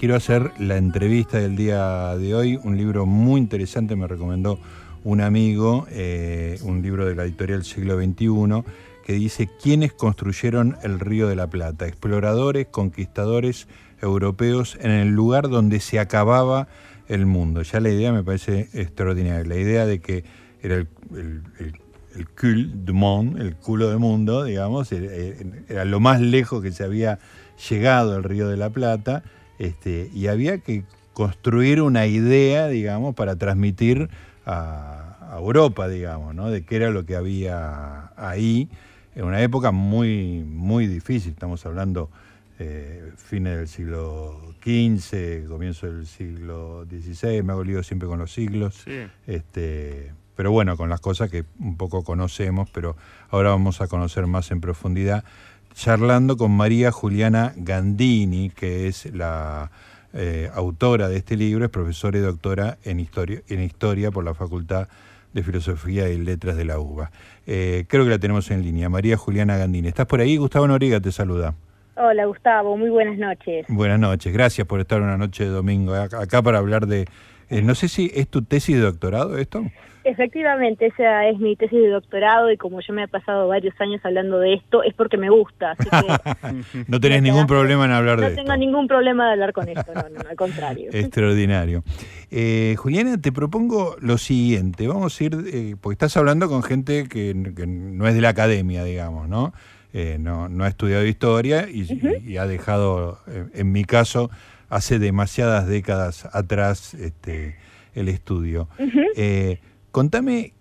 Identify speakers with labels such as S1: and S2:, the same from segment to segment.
S1: quiero hacer la entrevista del día de hoy, un libro muy interesante me recomendó un amigo, eh, un libro de la editorial Siglo XXI, que dice quiénes construyeron el Río de la Plata, exploradores, conquistadores europeos en el lugar donde se acababa el mundo. Ya la idea me parece extraordinaria, la idea de que era el, cul du monde, el culo del mundo, digamos, era lo más lejos que se había llegado el Río de la Plata, este, y había que construir una idea, digamos, para transmitir a, Europa, digamos, ¿no? de qué era lo que había ahí, en una época muy, muy difícil, estamos hablando eh, fines del siglo XV, comienzo del siglo XVI, me hago lío siempre con los siglos, este, pero bueno, con las cosas que un poco conocemos, pero ahora vamos a conocer más en profundidad, charlando con María Juliana Gandini, que es la eh, autora de este libro, es profesora y doctora en historia, en historia por la Facultad de Filosofía y Letras de la UBA. Eh, creo que la tenemos en línea. María Juliana Gandini. ¿Estás por ahí? Gustavo Noriga te saluda.
S2: Hola Gustavo, muy buenas noches.
S1: Buenas noches, gracias por estar una noche de domingo acá para hablar de... Eh, no sé si es tu tesis de doctorado esto.
S2: Efectivamente, esa es mi tesis de doctorado y como yo me he pasado varios años hablando de esto, es porque me gusta.
S1: no tenés ningún problema en hablar de
S2: esto. No tengo ningún problema de hablar con esto, no, no, al contrario.
S1: Extraordinario. Eh, Juliana, te propongo lo siguiente. Vamos a ir, eh, porque estás hablando con gente que, no es de la academia, digamos, ¿no? Eh, no, no ha estudiado historia y, ha dejado, en mi caso, hace demasiadas décadas atrás este, el estudio. Contame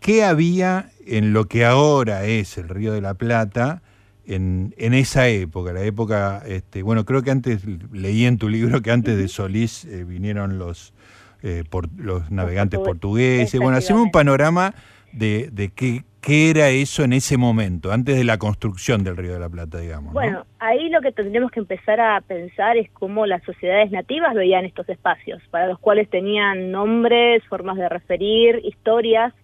S1: qué había en lo que ahora es el Río de la Plata en, en esa época, la época, este, bueno, creo que antes leí en tu libro que antes de Solís eh, vinieron los, eh, por, los navegantes portugueses. Bueno, hacemos un panorama de, de qué, ¿Qué era eso en ese momento, antes de la construcción del Río de la Plata, digamos?
S2: Bueno, ahí lo que tendremos que empezar a pensar es cómo las sociedades nativas veían estos espacios, para los cuales tenían nombres, formas de referir, historias,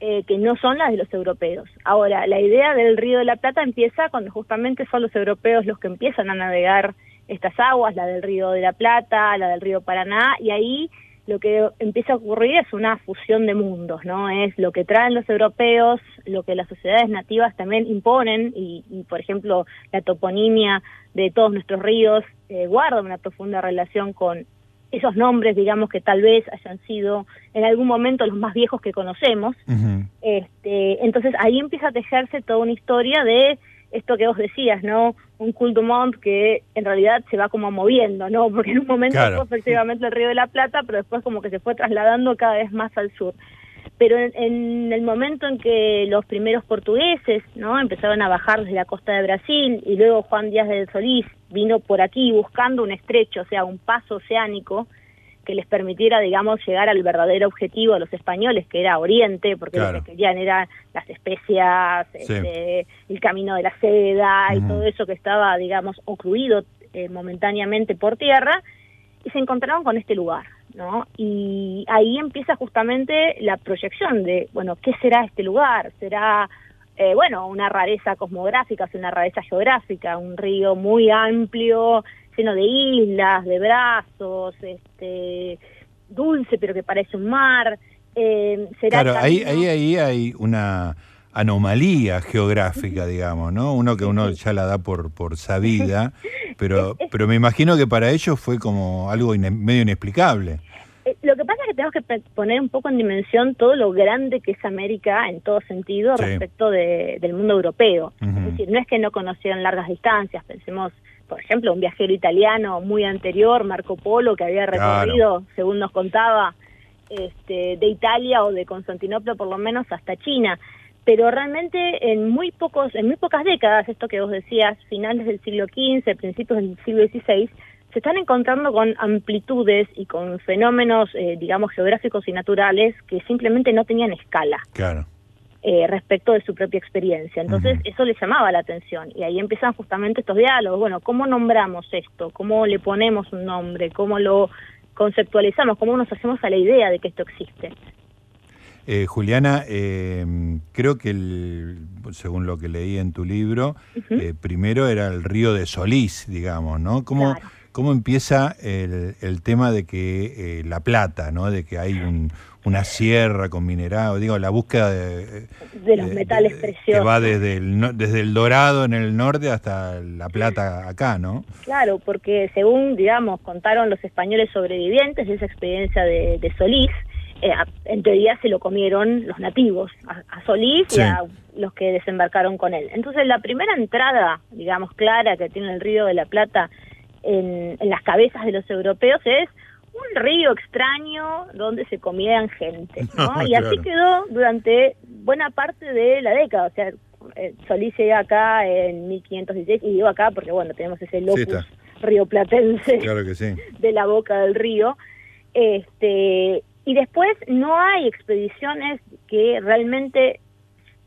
S2: eh, que no son las de los europeos. Ahora, la idea del Río de la Plata empieza cuando justamente son los europeos los que empiezan a navegar estas aguas, la del Río de la Plata, la del Río Paraná, y ahí lo que empieza a ocurrir es una fusión de mundos, ¿no? Es lo que traen los europeos, lo que las sociedades nativas también imponen, y, por ejemplo, la toponimia de todos nuestros ríos eh, guarda una profunda relación con esos nombres, digamos, que tal vez hayan sido en algún momento los más viejos que conocemos. este, entonces ahí empieza a tejerse toda una historia de esto que vos decías, ¿no? Un culto mont que en realidad se va como moviendo, ¿no? Porque en un momento fue efectivamente el Río de la Plata, pero después como que se fue trasladando cada vez más al sur. Pero en, el momento en que los primeros portugueses, ¿no? Empezaron a bajar desde la costa de Brasil y luego Juan Díaz del Solís vino por aquí buscando un estrecho, o sea, un paso oceánico, que les permitiera, digamos, llegar al verdadero objetivo de los españoles, que era Oriente, porque lo que querían eran las especias, este, el camino de la seda y todo eso que estaba, digamos, ocluido eh, momentáneamente por tierra, y se encontraron con este lugar, ¿no? Y ahí empieza justamente la proyección de, bueno, ¿qué será este lugar? ¿Será, eh, bueno, una rareza cosmográfica, una rareza geográfica, un río muy amplio, lleno de islas, de brazos, este, dulce pero que parece un mar.
S1: Eh, claro, ahí, ahí, ahí hay una anomalía geográfica, digamos, ¿no? Uno que uno ya la da por, por sabida, pero, pero me imagino que para ellos fue como algo medio inexplicable.
S2: Eh, lo que pasa es que tenemos que poner un poco en dimensión todo lo grande que es América en todo sentido respecto del mundo europeo. Es decir, no es que no conocieran largas distancias, pensemos por ejemplo, un viajero italiano muy anterior, Marco Polo, que había recorrido, según nos contaba, este, de Italia o de Constantinopla por lo menos hasta China. Pero realmente en muy pocos, en muy pocas décadas, esto que vos decías, finales del siglo XV, principios del siglo XVI, se están encontrando con amplitudes y con fenómenos, eh, digamos, geográficos y naturales que simplemente no tenían escala.
S1: Claro.
S2: Eh, respecto de su propia experiencia. Entonces, eso le llamaba la atención y ahí empiezan justamente estos diálogos. Bueno, ¿cómo nombramos esto? ¿Cómo le ponemos un nombre? ¿Cómo lo conceptualizamos? ¿Cómo nos hacemos a la idea de que esto existe?
S1: Eh, Juliana, eh, creo que según lo que leí en tu libro, primero era el río de Solís, digamos, ¿no? ¿Cómo, cómo empieza el, tema de que eh, la plata, ¿no? De que hay una sierra con minerado, digo, la búsqueda
S2: de, de los metales preciosos. Que
S1: va desde el, desde el dorado en el norte hasta la plata acá, ¿no?
S2: Claro, porque según, digamos, contaron los españoles sobrevivientes de esa experiencia de, de Solís, eh, en teoría se lo comieron los nativos, a, Solís y a los que desembarcaron con él. Entonces la primera entrada, digamos, clara que tiene el río de la Plata en, las cabezas de los europeos es un río extraño donde se comían gente, ¿no? y así quedó durante buena parte de la década, o sea, eh, Solís llega acá en 1516 y digo acá porque bueno, tenemos ese locus rioplatense
S1: claro que sí.
S2: de la boca del río. Este, y después no hay expediciones que realmente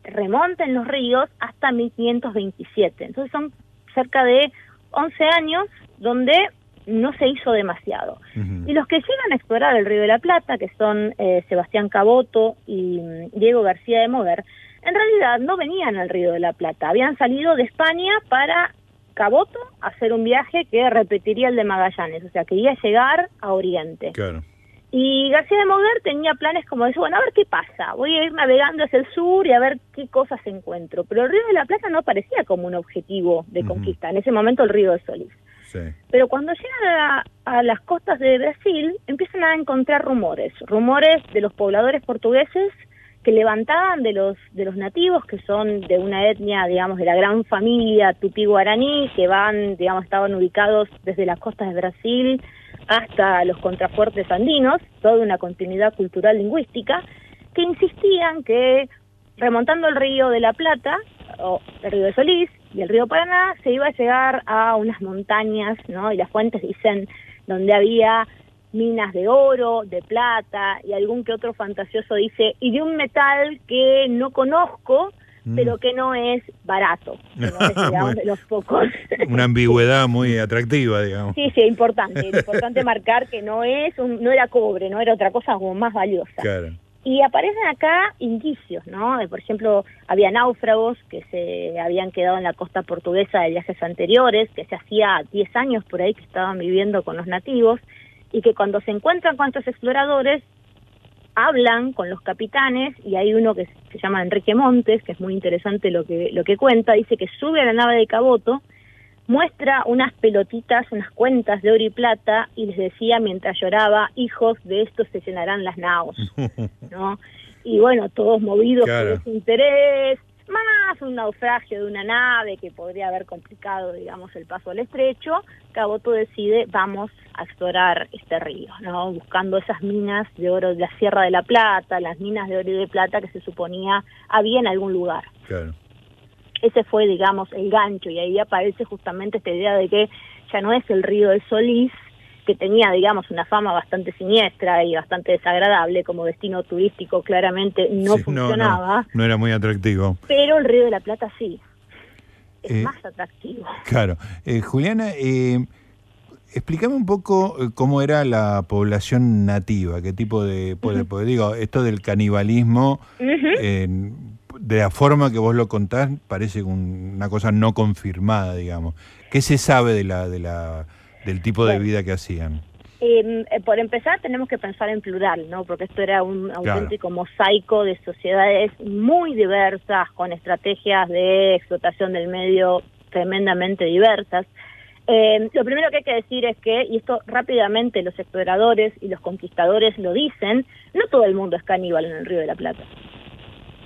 S2: remonten los ríos hasta 1527. Entonces son cerca de 11 años donde no se hizo demasiado. Y los que llegan a explorar el Río de la Plata, que son eh, Sebastián Caboto y mm, Diego García de Mover, en realidad no venían al Río de la Plata, habían salido de España para Caboto hacer un viaje que repetiría el de Magallanes, o sea, quería llegar a Oriente.
S1: Claro.
S2: Y García de Moguer tenía planes como de, bueno, a ver qué pasa, voy a ir navegando hacia el sur y a ver qué cosas encuentro. Pero el Río de la Plata no parecía como un objetivo de conquista, en ese momento el Río de Solís. Pero cuando llegan a, las costas de Brasil, empiezan a encontrar rumores, rumores de los pobladores portugueses que levantaban de los de los nativos que son de una etnia digamos de la gran familia tupí guaraní que van digamos estaban ubicados desde las costas de Brasil hasta los contrafuertes andinos, toda una continuidad cultural lingüística, que insistían que remontando el río de la Plata, o el río de Solís y el río Paraná, se iba a llegar a unas montañas, ¿no? Y las fuentes dicen donde había minas de oro, de plata y algún que otro fantasioso dice, y de un metal que no conozco, Mm. pero que no es barato, de los pocos.
S1: Una ambigüedad muy atractiva, digamos.
S2: Sí, sí, importante, importante marcar que no es, no era cobre, no era otra cosa como más valiosa.
S1: Claro.
S2: Y aparecen acá indicios, ¿no? Por ejemplo, había náufragos que se habían quedado en la costa portuguesa de viajes anteriores, que se hacía 10 años por ahí que estaban viviendo con los nativos, y que cuando se encuentran con estos exploradores hablan con los capitanes y hay uno que se llama Enrique Montes, que es muy interesante lo que, lo que cuenta, dice que sube a la nave de Caboto, muestra unas pelotitas, unas cuentas de oro y plata y les decía mientras lloraba, hijos de estos se llenarán las naos, ¿no? Y bueno, todos movidos por ese interés, más un naufragio de una nave que podría haber complicado, digamos, el paso al estrecho, Caboto decide, vamos a explorar este río, ¿no? Buscando esas minas de oro de la Sierra de la Plata, las minas de oro y de plata que se suponía había en algún lugar.
S1: Claro.
S2: Ese fue, digamos, el gancho, y ahí aparece justamente esta idea de que ya no es el río del Solís, que tenía, digamos, una fama bastante siniestra y bastante desagradable como destino turístico, claramente no funcionaba.
S1: No, era muy atractivo.
S2: Pero el Río de la Plata sí. Es eh, más atractivo.
S1: Claro. Eh, Juliana, eh, explícame un poco eh, cómo era la población nativa, qué tipo de... Pues, digo, esto del canibalismo, de la forma que vos lo contás, parece una cosa no confirmada, digamos. ¿Qué se sabe de la... De la del tipo de vida que hacían?
S2: Em, eh, por empezar, tenemos que pensar en plural, ¿no? Porque esto era un auténtico mosaico de sociedades muy diversas, con estrategias de explotación del medio tremendamente diversas. Em, lo primero que hay que decir es que, y esto rápidamente los exploradores y los conquistadores lo dicen, no todo el mundo es caníbal en el Río de la Plata.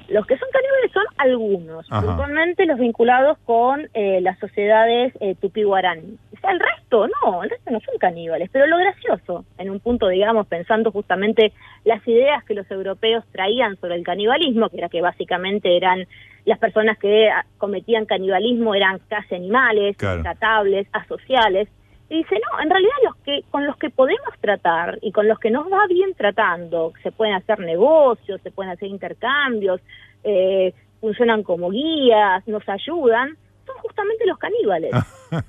S2: Los que son caníbales son algunos, principalmente los vinculados con eh, las sociedades eh, tupí-guaraní. el resto no, el resto no son caníbales. Pero lo gracioso, en un punto, digamos, pensando justamente las ideas que los europeos traían sobre el canibalismo, que era que básicamente eran las personas que ah, cometían canibalismo eran casi animales, tratables, asociales, dice, no, en realidad los que con los que podemos tratar y con los que nos va bien tratando, se pueden hacer negocios, se pueden hacer intercambios, eh, funcionan como guías, nos ayudan, son justamente los caníbales.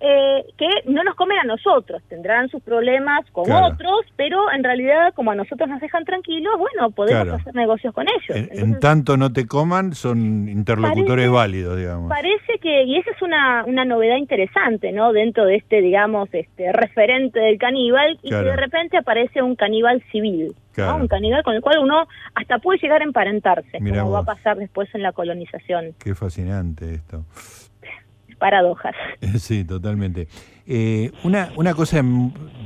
S2: eh, que no nos comen a nosotros, tendrán sus problemas con otros, pero en realidad como a nosotros nos dejan tranquilos, bueno, podemos hacer negocios con ellos.
S1: En, tanto no te coman, son interlocutores válidos, digamos.
S2: Parece que, y esa es una, una novedad interesante, ¿no? Dentro de este, digamos, este referente del caníbal, y que de repente aparece un caníbal civil. un caníbal con el cual uno hasta puede llegar a emparentarse, como va a pasar después en la colonización.
S1: Qué fascinante esto
S2: paradojas.
S1: Sí, totalmente. Eh, una, una cosa,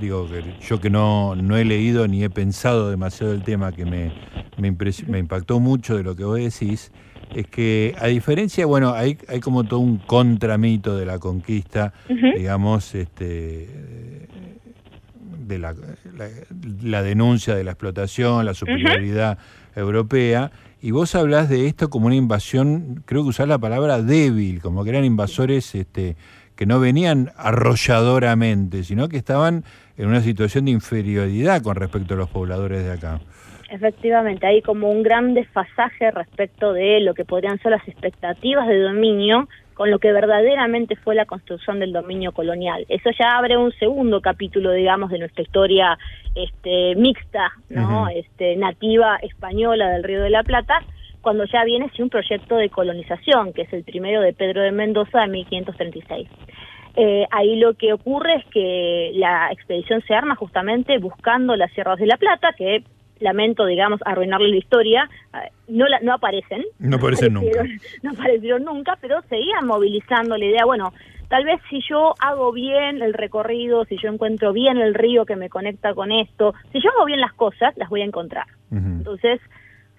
S1: digo, yo que no, no he leído ni he pensado demasiado el tema, que me, me, me impactó mucho de lo que vos decís, es que a diferencia, bueno, hay, hay como todo un contramito de la conquista, digamos, este de la, la, denuncia de la explotación, la superioridad europea, y vos hablas de esto como una invasión, creo que usás la palabra débil, como que eran invasores este, que no venían arrolladoramente, sino que estaban en una situación de inferioridad con respecto a los pobladores de acá.
S2: Efectivamente, hay como un gran desfasaje respecto de lo que podrían ser las expectativas de dominio con lo que verdaderamente fue la construcción del dominio colonial. Eso ya abre un segundo capítulo, digamos, de nuestra historia este, mixta, ¿no? este, nativa española del Río de la Plata, cuando ya viene sí, un proyecto de colonización, que es el primero de Pedro de Mendoza de 1536. Eh, ahí lo que ocurre es que la expedición se arma justamente buscando las sierras de la Plata, que lamento, digamos, arruinarle la historia, eh, no, la, no aparecen.
S1: No aparecen nunca.
S2: No aparecieron nunca, pero seguían movilizando la idea, bueno, tal vez si yo hago bien el recorrido, si yo encuentro bien el río que me conecta con esto, si yo hago bien las cosas, las voy a encontrar. Entonces,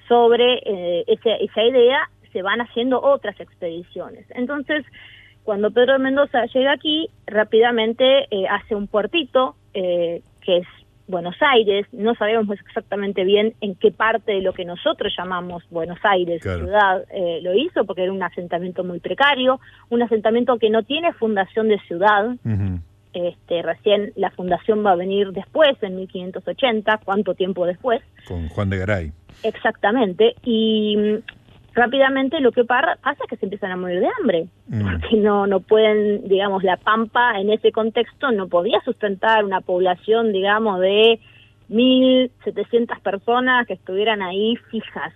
S2: sobre eh, esa idea se van haciendo otras expediciones. Entonces, cuando Pedro de Mendoza llega aquí, rápidamente eh, hace un puertito, que es Buenos Aires, no sabemos exactamente bien en qué parte de lo que nosotros llamamos Buenos Aires ciudad eh, lo hizo, porque era un asentamiento muy precario, un asentamiento que no tiene fundación de ciudad. este, recién la fundación va a venir después, en 1580, ¿cuánto tiempo después?
S1: Con Juan de Garay.
S2: Exactamente, y rápidamente lo que pasa es que se empiezan a morir de hambre, mm. porque no, no pueden, digamos, la Pampa en ese contexto no podía sustentar una población, digamos, de 1.700 personas que estuvieran ahí fijas.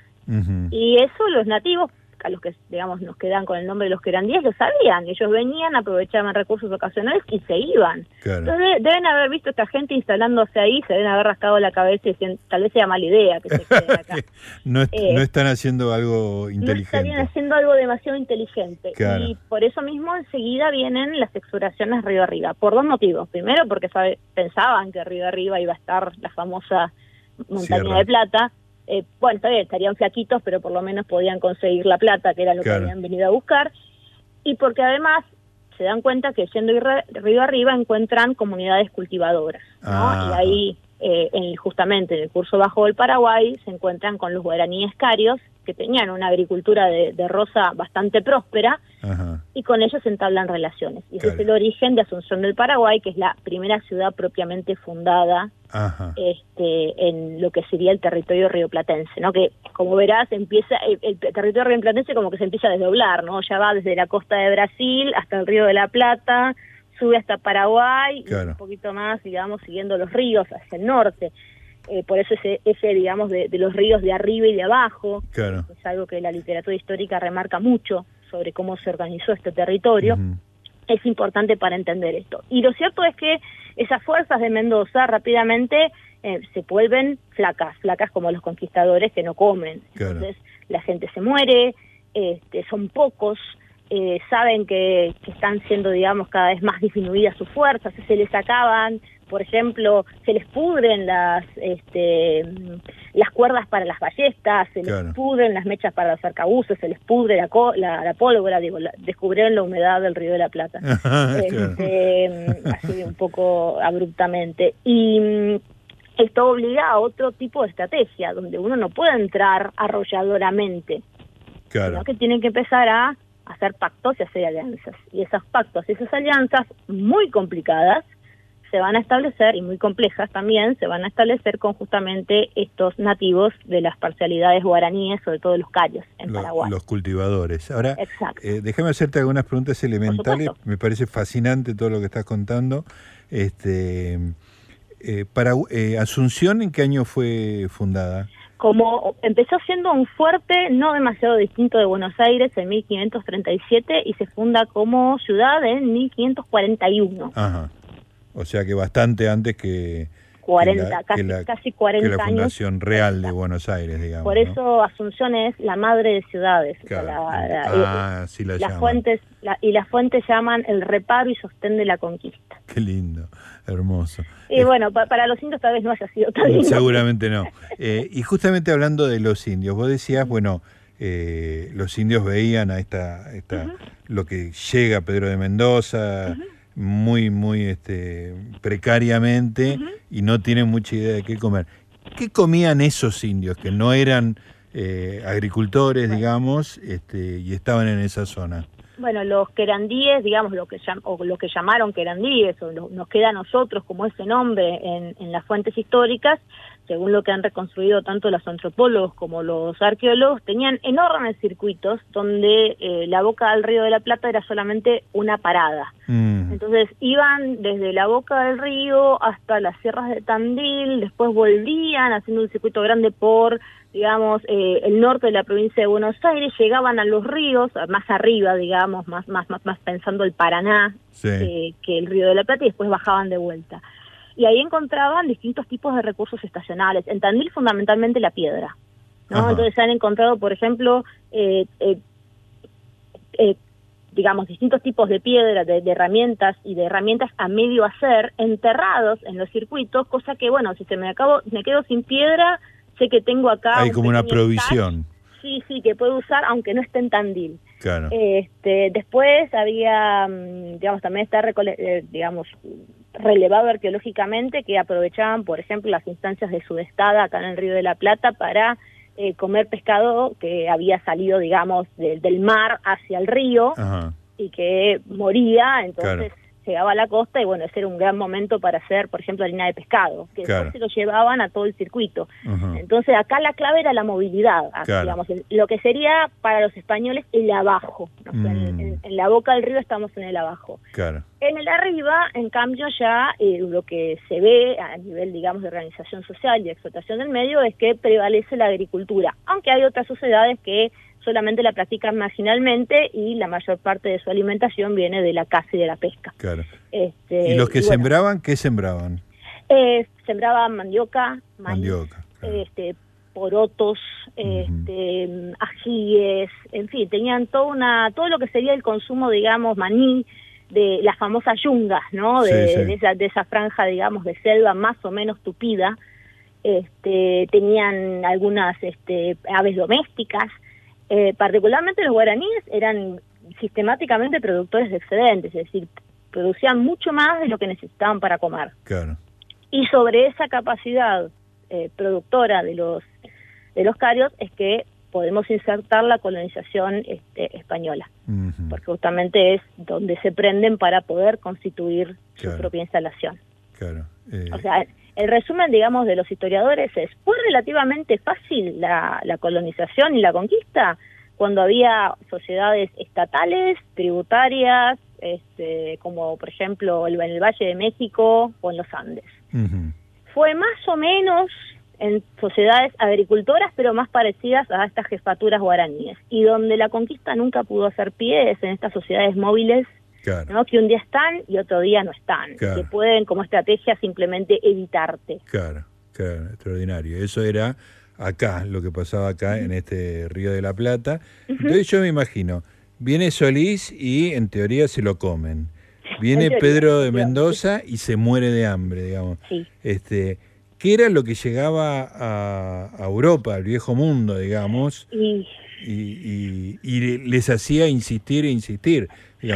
S2: Y eso los nativos a los que digamos nos quedan con el nombre de los que eran 10 lo sabían, ellos venían, aprovechaban recursos ocasionales y se iban. Entonces deben haber visto esta gente instalándose ahí, se deben haber rascado la cabeza y decían, tal vez sea mala idea que se queden acá.
S1: no, eh, no, están haciendo algo inteligente.
S2: No están haciendo algo demasiado inteligente. Y por eso mismo enseguida vienen las exploraciones río arriba, por dos motivos. Primero porque pensaban que río arriba iba a estar la famosa montaña de plata eh, bueno, todavía estarían flaquitos, pero por lo menos podían conseguir la plata, que era lo que habían venido a buscar, y porque además se dan cuenta que yendo río arriba encuentran comunidades cultivadoras, ¿no? Y ahí, eh, justamente en el curso bajo del Paraguay, se encuentran con los guaraníes carios, que tenían una agricultura de, rosa bastante próspera, y con ellos entablan relaciones. Y ese es el origen de Asunción del Paraguay, que es la primera ciudad propiamente fundada este, en lo que sería el territorio rioplatense, ¿no? Que, como verás, empieza el, territorio rioplatense como que se empieza a desdoblar, ¿no? Ya va desde la costa de Brasil hasta el río de la Plata, sube hasta Paraguay, y un poquito más, digamos, siguiendo los ríos hacia el norte. Eh, por eso ese, ese digamos, de, los ríos de arriba y de abajo, es algo que la literatura histórica remarca mucho sobre cómo se organizó este territorio. Es importante para entender esto. Y lo cierto es que esas fuerzas de Mendoza rápidamente eh, se vuelven flacas, flacas como los conquistadores que no comen. Entonces la gente se muere, este, son pocos, eh, saben que, que, están siendo, digamos, cada vez más disminuidas sus fuerzas, se les acaban por ejemplo, se les pudren las este, las cuerdas para las ballestas, se les pudren las mechas para los arcabuces, se les pudre la, la, pólvora, digo, descubrieron la humedad del río de la Plata, este, así un poco abruptamente. Y mm, esto obliga a otro tipo de estrategia, donde uno no puede entrar arrolladoramente, sino que tiene que empezar a hacer pactos y hacer alianzas. Y esos pactos y esas alianzas muy complicadas se van a establecer, y muy complejas también, se van a establecer con justamente estos nativos de las parcialidades guaraníes, sobre todo los callos en
S1: los,
S2: Paraguay.
S1: Los cultivadores. Ahora, eh, déjame hacerte algunas preguntas elementales. Me parece fascinante todo lo que estás contando. Este, eh, para eh, Asunción, ¿en qué año fue fundada?
S2: como empezó siendo un fuerte no demasiado distinto de Buenos Aires en 1537 y se funda como ciudad en 1541.
S1: Ajá. O sea que bastante antes que
S2: 40, casi, casi 40
S1: la fundación real de Buenos Aires, digamos.
S2: Por eso Asunción es la madre de ciudades.
S1: ah, sí la
S2: las fuentes Y las fuentes llaman el reparo y sostén de la conquista.
S1: Qué lindo, hermoso.
S2: Y bueno, para los indios tal vez no haya sido tan lindo.
S1: Seguramente no. Eh, y justamente hablando de los indios, vos decías, bueno, eh, los indios veían a esta, esta lo que llega Pedro de Mendoza muy, muy este, precariamente y no tienen mucha idea de qué comer. ¿Qué comían esos indios que no eran eh, agricultores, digamos, este, y estaban en esa zona?
S2: Bueno, los querandíes, digamos, lo que, o lo que llamaron querandíes, o nos queda a nosotros como ese nombre en, en las fuentes históricas, según lo que han reconstruido tanto los antropólogos como los arqueólogos, tenían enormes circuitos donde eh, la boca del río de la Plata era solamente una parada. Mm. Entonces iban desde la boca del río hasta las sierras de Tandil, después volvían haciendo un circuito grande por, digamos, eh, el norte de la provincia de Buenos Aires, llegaban a los ríos, más arriba, digamos, más, más, más, más pensando el Paraná eh, que el río de la Plata y después bajaban de vuelta y ahí encontraban distintos tipos de recursos estacionales. En Tandil fundamentalmente la piedra. ¿no? Entonces se han encontrado, por ejemplo, eh, eh, eh, digamos, distintos tipos de piedra, de, herramientas y de herramientas a medio hacer enterrados en los circuitos, cosa que, bueno, si se me acabo, me quedo sin piedra, sé que tengo acá...
S1: Hay como una provisión.
S2: sí, sí, que puedo usar aunque no esté en Tandil. Claro. Este, después había, mm, digamos, también está, digamos, relevado arqueológicamente que aprovechaban, por ejemplo, las instancias de sudestada acá en el Río de la Plata para eh, comer pescado que había salido, digamos, del mar hacia el río y que moría, entonces llegaba a la costa y bueno, ese era un gran momento para hacer, por ejemplo, harina de pescado, que después se lo llevaban a todo el circuito. Entonces acá la clave era la movilidad, digamos, lo que sería para los españoles el abajo. Mm. en, la boca del río estamos en el abajo. En el arriba, en cambio, ya eh, lo que se ve a nivel, digamos, de organización social y explotación del medio es que prevalece la agricultura, aunque hay otras sociedades que solamente la practican marginalmente y la mayor parte de su alimentación viene de la caza y de la pesca.
S1: Claro. Este, ¿Y los que sembraban, qué sembraban?
S2: Eh, sembraban mandioca, mandioca este, porotos, este, ajíes, en fin, tenían todo, una, todo lo que sería el consumo, digamos, maní, de las famosas yungas, ¿no? De, esa, de esa franja, digamos, de selva más o menos tupida. Este, tenían algunas este, aves domésticas, eh, particularmente los guaraníes eran sistemáticamente productores de excedentes, es decir, producían mucho más de lo que necesitaban para comer.
S1: Claro.
S2: Y sobre esa capacidad eh, productora de los de los carios es que podemos insertar la colonización este, española, porque justamente es donde se prenden para poder constituir su propia instalación.
S1: Claro.
S2: Eh, o sea, el resumen, digamos, de los historiadores es, ¿fue relativamente fácil la, colonización y la conquista cuando había sociedades estatales, tributarias, este, como por ejemplo en el Valle de México o en los Andes? Fue más o menos en sociedades agricultoras, pero más parecidas a estas jefaturas guaraníes, y donde la conquista nunca pudo hacer pie es en estas sociedades móviles que un día están y otro día no están, que pueden como estrategia simplemente evitarte.
S1: Claro, claro, extraordinario. Eso era acá, lo que pasaba acá en este Río de la Plata. Entonces yo me imagino, viene Solís y en teoría se lo comen. Viene Pedro de Mendoza y se muere de hambre, digamos. Este, ¿Qué era lo que llegaba a, Europa, al viejo mundo, digamos? Y... Y, les hacía insistir e insistir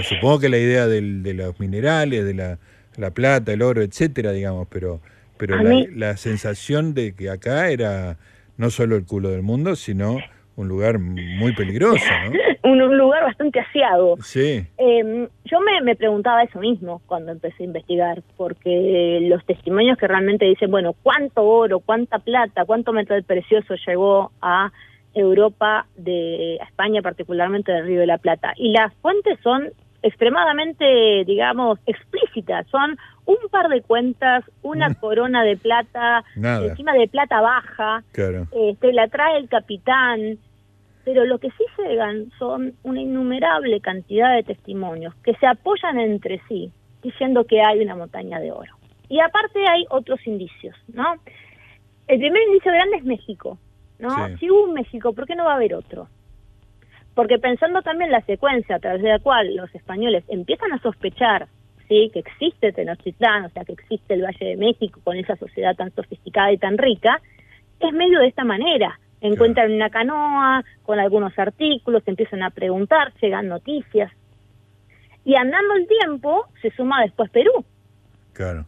S1: supongo que la idea del, de los minerales, de la, la, plata, el oro, etcétera, digamos, pero, pero la, sensación de que acá era no solo el culo del mundo, sino un lugar muy peligroso,
S2: ¿no? un, lugar bastante aseado.
S1: Sí.
S2: Em, yo me, me, preguntaba eso mismo cuando empecé a investigar, porque los testimonios que realmente dicen, bueno, ¿cuánto oro, cuánta plata, cuánto metal precioso llegó a Europa, de España particularmente del Río de la Plata? Y las fuentes son extremadamente, digamos, explícitas. Son un par de cuentas, una mm. corona de plata, encima de plata baja,
S1: claro.
S2: este, la trae el capitán, pero lo que sí llegan son una innumerable cantidad de testimonios que se apoyan entre sí, diciendo que hay una montaña de oro. Y aparte hay otros indicios, ¿no? El primer indicio grande es México, ¿no? Si hubo un México, ¿por qué no va a haber otro? Porque pensando también la secuencia a través de la cual los españoles empiezan a sospechar ¿sí? que existe Tenochtitlán, o sea, que existe el Valle de México con esa sociedad tan sofisticada y tan rica, es medio de esta manera. Encuentran una canoa con algunos artículos, empiezan a preguntar, llegan noticias. Y andando el tiempo, se suma después Perú.
S1: Claro.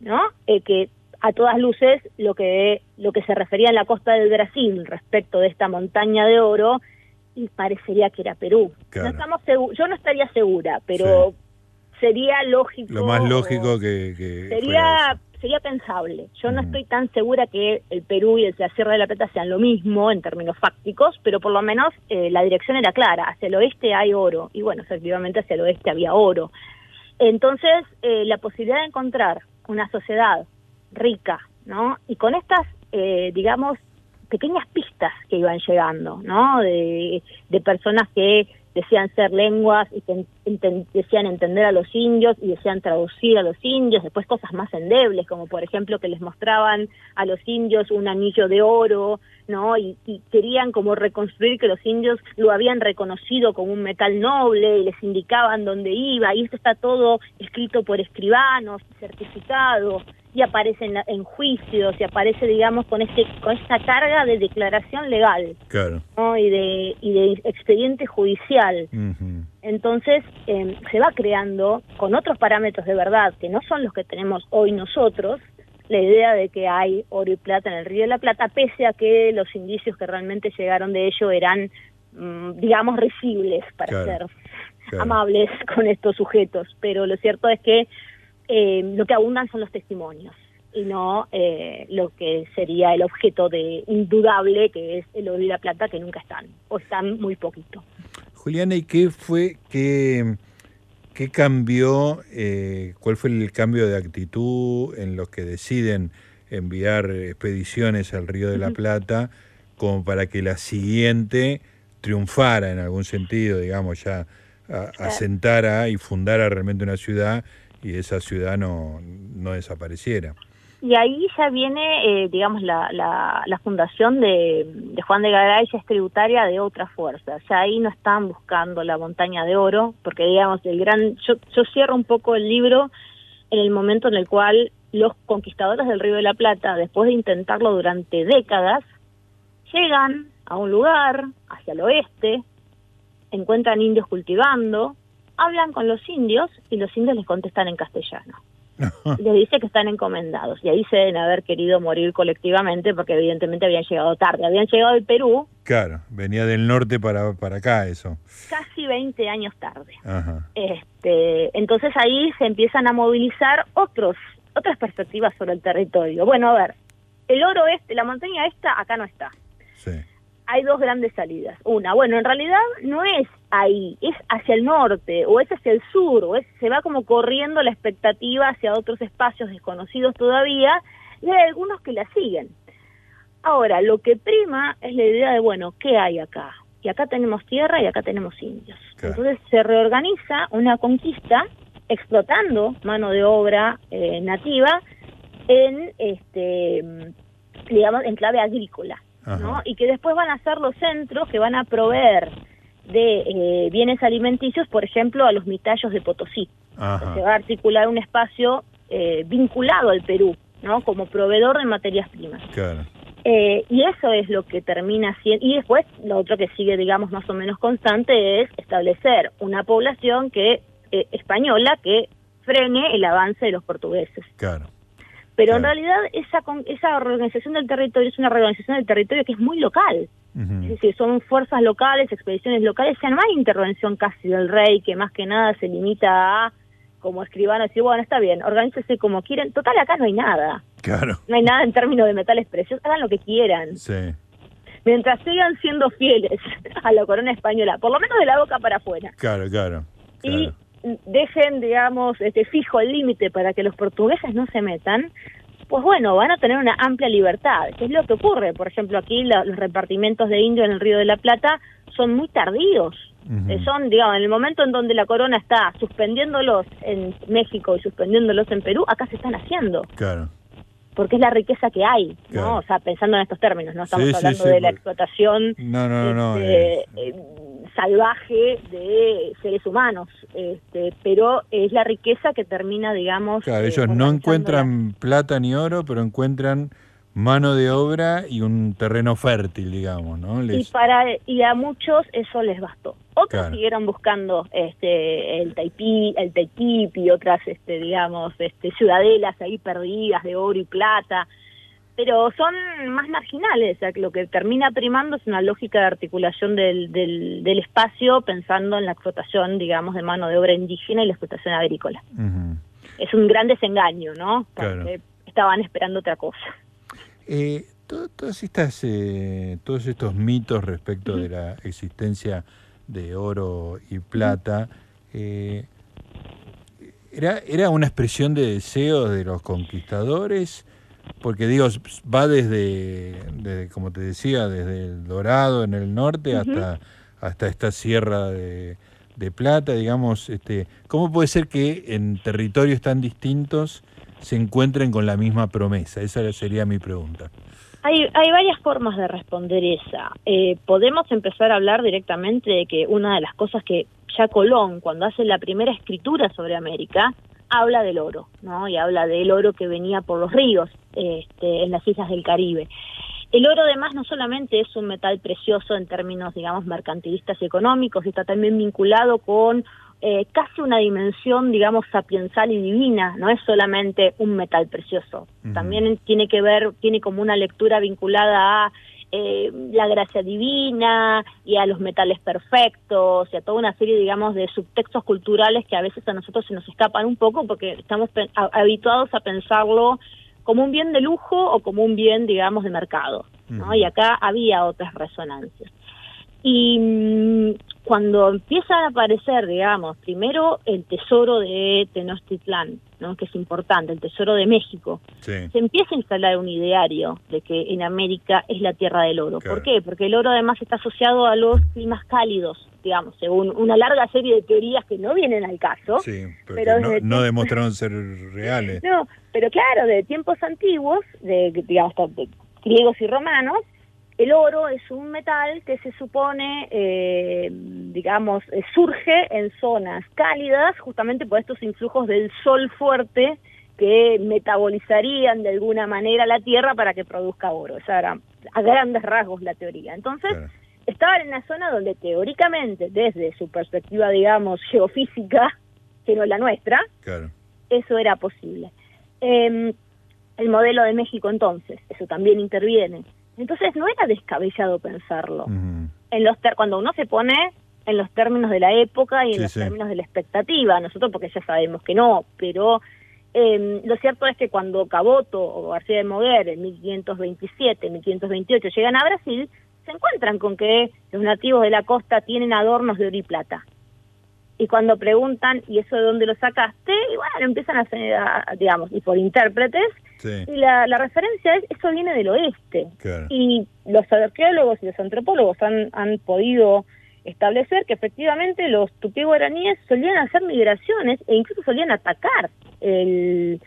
S2: ¿No? Eh, que a todas luces lo que lo que se refería en la costa del Brasil respecto de esta montaña de oro y parecería que era Perú. No estamos yo no estaría segura, pero sería lógico.
S1: Lo más lógico que,
S2: sería sería pensable. Yo no estoy tan segura que el Perú y el, la Sierra de la Plata sean lo mismo en términos fácticos, pero por lo menos eh, la dirección era clara. Hacia el oeste hay oro y bueno, efectivamente hacia el oeste había oro. Entonces, eh, la posibilidad de encontrar una sociedad rica, ¿no? Y con estas, eh, digamos, pequeñas pistas que iban llegando, ¿no? De, personas que decían ser lenguas y que decían entender a los indios y decían traducir a los indios, después cosas más endebles, como por ejemplo que les mostraban a los indios un anillo de oro, ¿no? Y, y, querían como reconstruir que los indios lo habían reconocido como un metal noble y les indicaban dónde iba, y esto está todo escrito por escribanos, certificado, y aparece en, juicios y aparece digamos con este con esta carga de declaración legal
S1: claro.
S2: y de y de expediente judicial. Entonces em, se va creando con otros parámetros de verdad que no son los que tenemos hoy nosotros la idea de que hay oro y plata en el río de la plata pese a que los indicios que realmente llegaron de ello eran mm, digamos risibles para ser amables con estos sujetos. Pero lo cierto es que eh, lo que abundan son los testimonios y no eh, lo que sería el objeto de indudable que es el oro y la plata que nunca están o están muy poquito.
S1: Juliana, ¿y qué fue, qué, qué cambió, eh, cuál fue el cambio de actitud en los que deciden enviar expediciones al Río de la Plata como para que la siguiente triunfara en algún sentido, digamos, ya asentara y fundara realmente una ciudad y esa ciudad no, no desapareciera.
S2: Y ahí ya viene, eh, digamos, la, la, fundación de, Juan de Garay ya es tributaria de otra fuerza. Ya ahí no están buscando la montaña de oro, porque digamos, el gran, yo, yo cierro un poco el libro en el momento en el cual los conquistadores del Río de la Plata, después de intentarlo durante décadas, llegan a un lugar hacia el oeste, encuentran indios cultivando, hablan con los indios y los indios les contestan en castellano. les dice que están encomendados y ahí se deben haber querido morir colectivamente porque evidentemente habían llegado tarde. Habían llegado del Perú.
S1: Claro, venía del norte para, para acá eso.
S2: Casi 20 años tarde. Este, entonces ahí se empiezan a movilizar otros otras perspectivas sobre el territorio. Bueno, a ver, el oro este, la montaña esta, acá no está.
S1: Sí
S2: hay dos grandes salidas. Una, bueno, en realidad no es ahí, es hacia el norte o es hacia el sur, o es, se va como corriendo la expectativa hacia otros espacios desconocidos todavía y hay algunos que la siguen. Ahora, lo que prima es la idea de, bueno, ¿qué hay acá? Y acá tenemos tierra y acá tenemos indios. Entonces se reorganiza una conquista explotando mano de obra eh, nativa en, este, digamos, en clave agrícola. ¿No? y que después van a ser los centros que van a proveer de eh, bienes alimenticios, por ejemplo, a los mitallos de Potosí. Se va a articular un espacio eh, vinculado al Perú, ¿no? Como proveedor de materias primas. Eh, y eso es lo que termina siendo. Y después, lo otro que sigue, digamos, más o menos constante es establecer una población que española que frene el avance de los portugueses.
S1: Claro.
S2: Pero en realidad esa, esa organización del territorio es una reorganización del territorio que es muy local. Es decir, son fuerzas locales, expediciones locales, ya no hay intervención casi del rey, que más que nada se limita a, como escribano, decir, bueno, está bien, organícese como quieren. Total, acá no hay nada.
S1: Claro.
S2: No hay nada en términos de metales preciosos, hagan lo que quieran.
S1: Sí.
S2: Mientras sigan siendo fieles a la corona española, por lo menos de la boca para afuera.
S1: Claro, claro.
S2: Y dejen, digamos, este fijo el límite para que los portugueses no se metan, pues bueno, van a tener una amplia libertad, que es lo que ocurre. Por ejemplo, aquí los repartimientos de indios en el Río de la Plata son muy tardíos. Eh, son, digamos, en el momento en donde la corona está suspendiéndolos en México y suspendiéndolos en Perú, acá se están haciendo.
S1: Claro
S2: porque es la riqueza que hay, ¿no? O sea, pensando en estos términos, no estamos hablando de la explotación este, eh. Eh, salvaje de seres humanos, este, pero es la riqueza que termina, digamos...
S1: Claro, ellos no encuentran plata ni oro, pero encuentran mano de obra y un terreno fértil, digamos, ¿no?
S2: Y para y a muchos eso les bastó. Otros siguieron buscando este el Taipí, el Taipip y otras este digamos, este ciudadelas ahí perdidas de oro y plata, pero son más marginales, o sea, que lo que termina primando es una lógica de articulación del, del, espacio pensando en la explotación, digamos, de mano de obra indígena y la explotación agrícola. Es un gran desengaño, ¿no? Porque estaban esperando otra cosa.
S1: Eh, todas estas, eh, todos estos mitos respecto de la existencia de oro y plata, eh, ¿era, ¿era una expresión de deseos de los conquistadores? Porque digo, va desde, como te decía, desde el Dorado en el norte hasta, hasta esta sierra de, de plata, digamos, este, ¿cómo puede ser que en territorios tan distintos se encuentren con la misma promesa? Esa sería mi pregunta.
S2: Hay, hay varias formas de responder esa. Eh, podemos empezar a hablar directamente de que una de las cosas que ya Colón, cuando hace la primera escritura sobre América, habla del oro, ¿no? Y habla del oro que venía por los ríos este, en las islas del Caribe. El oro además no solamente es un metal precioso en términos, digamos, mercantilistas y económicos, está también vinculado con eh, casi una dimensión, digamos, sapiensal y divina, no es solamente un metal precioso, también tiene que ver, tiene como una lectura vinculada a eh, la gracia divina y a los metales perfectos y a toda una serie, digamos, de subtextos culturales que a veces a nosotros se nos escapan un poco porque estamos habituados a pensarlo como un bien de lujo o como un bien, digamos, de mercado, ¿no? Y acá había otras resonancias. Y mm, cuando empieza a aparecer, digamos, primero el tesoro de Tenochtitlán, ¿no? que es importante, el tesoro de México, se empieza a instalar un ideario de que en América es la tierra del oro. ¿Por qué? Porque el oro además está asociado a los climas cálidos, digamos, según una larga serie de teorías que no vienen al caso.
S1: Sí, pero, no, no, demostraron ser reales.
S2: No, pero claro, de tiempos antiguos, de, digamos, de griegos y romanos, el oro es un metal que se supone, eh, digamos, eh, surge en zonas cálidas justamente por estos influjos del sol fuerte que metabolizarían de alguna manera la Tierra para que produzca oro. Esa era a grandes rasgos la teoría. Entonces, estaba en una zona donde teóricamente, desde su perspectiva, digamos, geofísica, que no es la nuestra, eso era posible. Em, el modelo de México entonces, eso también interviene entonces no era descabellado pensarlo. en los cuando uno se pone en los términos de la época y en los términos de la expectativa, nosotros porque ya sabemos que no, pero eh, lo cierto es que cuando Caboto o García de Moguer en 1527, 1528 llegan a Brasil, se encuentran con que los nativos de la costa tienen adornos de oro y plata. Y cuando preguntan, ¿y eso de dónde lo sacaste? Y bueno, empiezan a hacer, digamos, y por intérpretes, y la, referencia es, eso viene del oeste. Y los arqueólogos y los antropólogos han, han podido establecer que efectivamente los tupí guaraníes solían hacer migraciones e incluso solían atacar el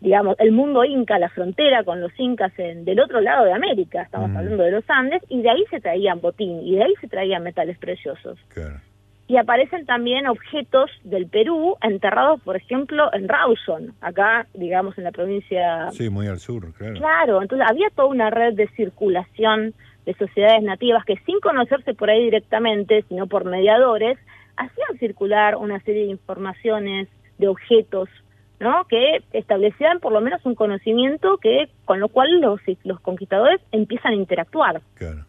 S2: digamos el mundo inca, la frontera con los incas en, del otro lado de América, estamos hablando de los Andes, y de ahí se traían botín, y de ahí se traían metales preciosos. Claro y aparecen también objetos del Perú enterrados, por ejemplo, en Rawson, acá, digamos, en la provincia...
S1: Sí, muy al sur, claro.
S2: Claro, entonces había toda una red de circulación de sociedades nativas que sin conocerse por ahí directamente, sino por mediadores, hacían circular una serie de informaciones, de objetos, ¿no? que establecían por lo menos un conocimiento que con lo cual los, los conquistadores empiezan a interactuar.
S1: Claro.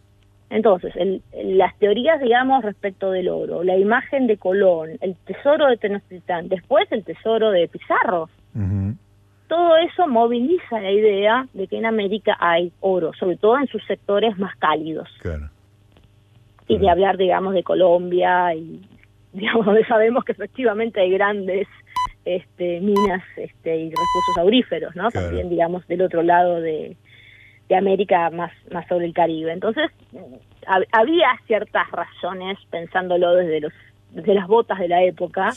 S2: Entonces, las teorías, digamos, respecto del oro, la imagen de Colón, el tesoro de Tenochtitlán, después el tesoro de Pizarro, todo eso moviliza la idea de que en América hay oro, sobre todo en sus sectores más cálidos. Claro. Y de hablar, digamos, de Colombia y, digamos, donde sabemos que efectivamente hay grandes este, minas este, y recursos auríferos, ¿no? También, digamos, del otro lado de, de América más, más sobre el Caribe. Entonces, había ciertas razones, pensándolo desde, los, desde las botas de la época,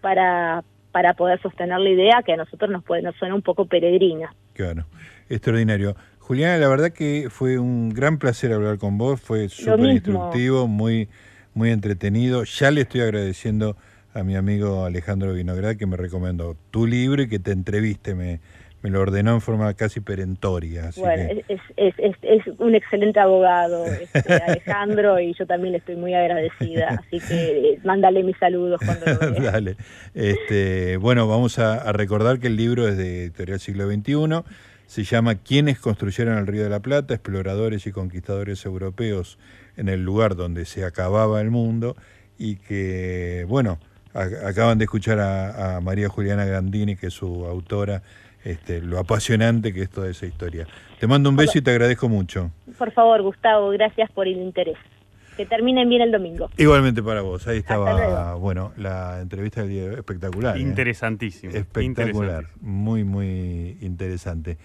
S2: Para, para poder sostener la idea que a nosotros nos, puede, nos suena un poco peregrina.
S1: Claro, extraordinario. Juliana, la verdad que fue un gran placer hablar con vos, fue súper instructivo, muy, muy entretenido. Ya le estoy agradeciendo a mi amigo Alejandro Vinograd que me recomendó tu libro y que te entreviste, me, me lo ordenó en forma casi perentoria.
S2: bueno, es, es, es, un excelente abogado, este, Alejandro, y yo también le estoy muy agradecida, así que eh, mándale mis saludos cuando lo.
S1: Dale. Este, bueno, vamos a, recordar que el libro es de Editorial Siglo XXI, se llama ¿Quiénes construyeron el Río de la Plata? Exploradores y conquistadores europeos en el lugar donde se acababa el mundo, y que, bueno, acaban de escuchar a, a María Juliana Gandini, que es su autora, este, lo apasionante que es toda esa historia. Te mando un beso y te agradezco mucho.
S2: Por favor, Gustavo, gracias por el interés. Que terminen bien el domingo.
S1: Igualmente para vos. Ahí estaba, bueno, la entrevista del día espectacular. ¿eh?
S3: Interesantísimo.
S1: Espectacular. Muy, muy interesante.